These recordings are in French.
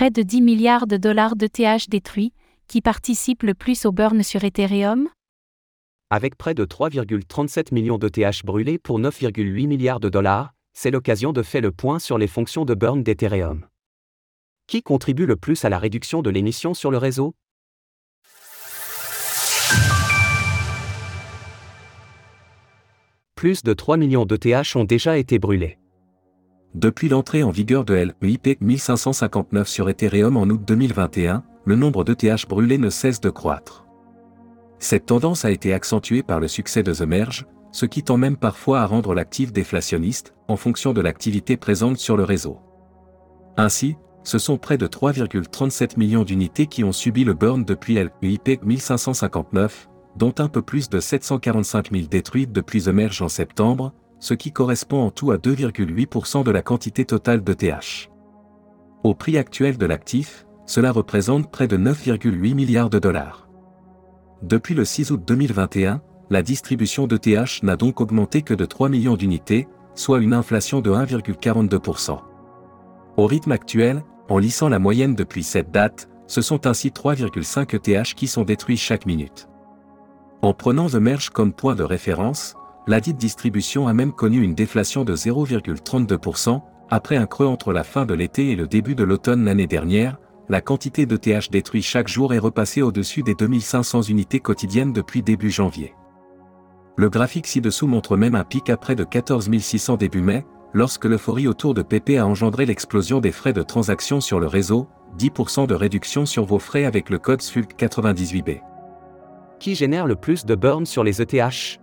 Près de 10 milliards de dollars d'ETH détruits, qui participent le plus au burn sur Ethereum? Avec près de 3,37 millions d'ETH brûlés pour 9,8 milliards de dollars, c'est l'occasion de faire le point sur les fonctions de burn d'Ethereum. Qui contribue le plus à la réduction de l'émission sur le réseau? Plus de 3 millions d'ETH ont déjà été brûlés. Depuis l'entrée en vigueur de LEIP 1559 sur Ethereum en août 2021, le nombre d'ETH brûlés ne cesse de croître. Cette tendance a été accentuée par le succès de The Merge, ce qui tend même parfois à rendre l'actif déflationniste, en fonction de l'activité présente sur le réseau. Ainsi, ce sont près de 3,37 millions d'unités qui ont subi le burn depuis LEIP 1559, dont un peu plus de 745 000 détruites depuis The Merge en septembre, ce qui correspond en tout à 2,8% de la quantité totale de TH. Au prix actuel de l'actif, cela représente près de 9,8 milliards de dollars. Depuis le 6 août 2021, la distribution de TH n'a donc augmenté que de 3 millions d'unités, soit une inflation de 1,42%. Au rythme actuel, en lissant la moyenne depuis cette date, ce sont ainsi 3,5 ETH qui sont détruits chaque minute. En prenant The Merge comme point de référence, la dite distribution a même connu une déflation de 0,32%, après un creux entre la fin de l'été et le début de l'automne l'année dernière, la quantité de TH détruit chaque jour est repassée au-dessus des 2500 unités quotidiennes depuis début janvier. Le graphique ci-dessous montre même un pic à près de 14 600 début mai, lorsque l'euphorie autour de PP a engendré l'explosion des frais de transaction sur le réseau, 10% de réduction sur vos frais avec le code SFULC98B. Qui génère le plus de burn sur les ETH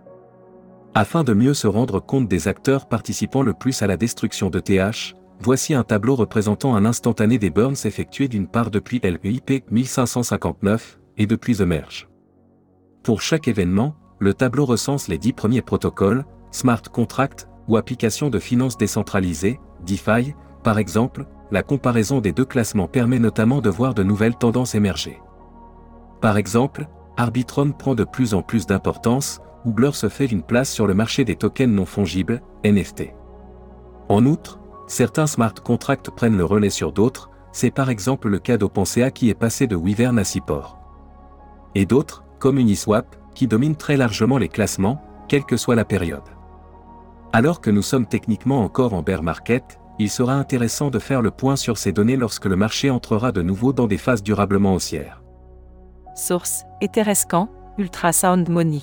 afin de mieux se rendre compte des acteurs participant le plus à la destruction de TH, voici un tableau représentant un instantané des burns effectués d'une part depuis LEIP 1559 et depuis The Merge. Pour chaque événement, le tableau recense les dix premiers protocoles, smart contracts ou applications de finances décentralisées, DeFi, par exemple, la comparaison des deux classements permet notamment de voir de nouvelles tendances émerger. Par exemple, Arbitrum prend de plus en plus d'importance, Blur se fait une place sur le marché des tokens non fongibles, NFT. En outre, certains smart contracts prennent le relais sur d'autres, c'est par exemple le cas d'OpenSea qui est passé de Wyvern à Seaport. Et d'autres, comme Uniswap, qui dominent très largement les classements, quelle que soit la période. Alors que nous sommes techniquement encore en bear market, il sera intéressant de faire le point sur ces données lorsque le marché entrera de nouveau dans des phases durablement haussières. Source Etherescan, Ultrasound Money.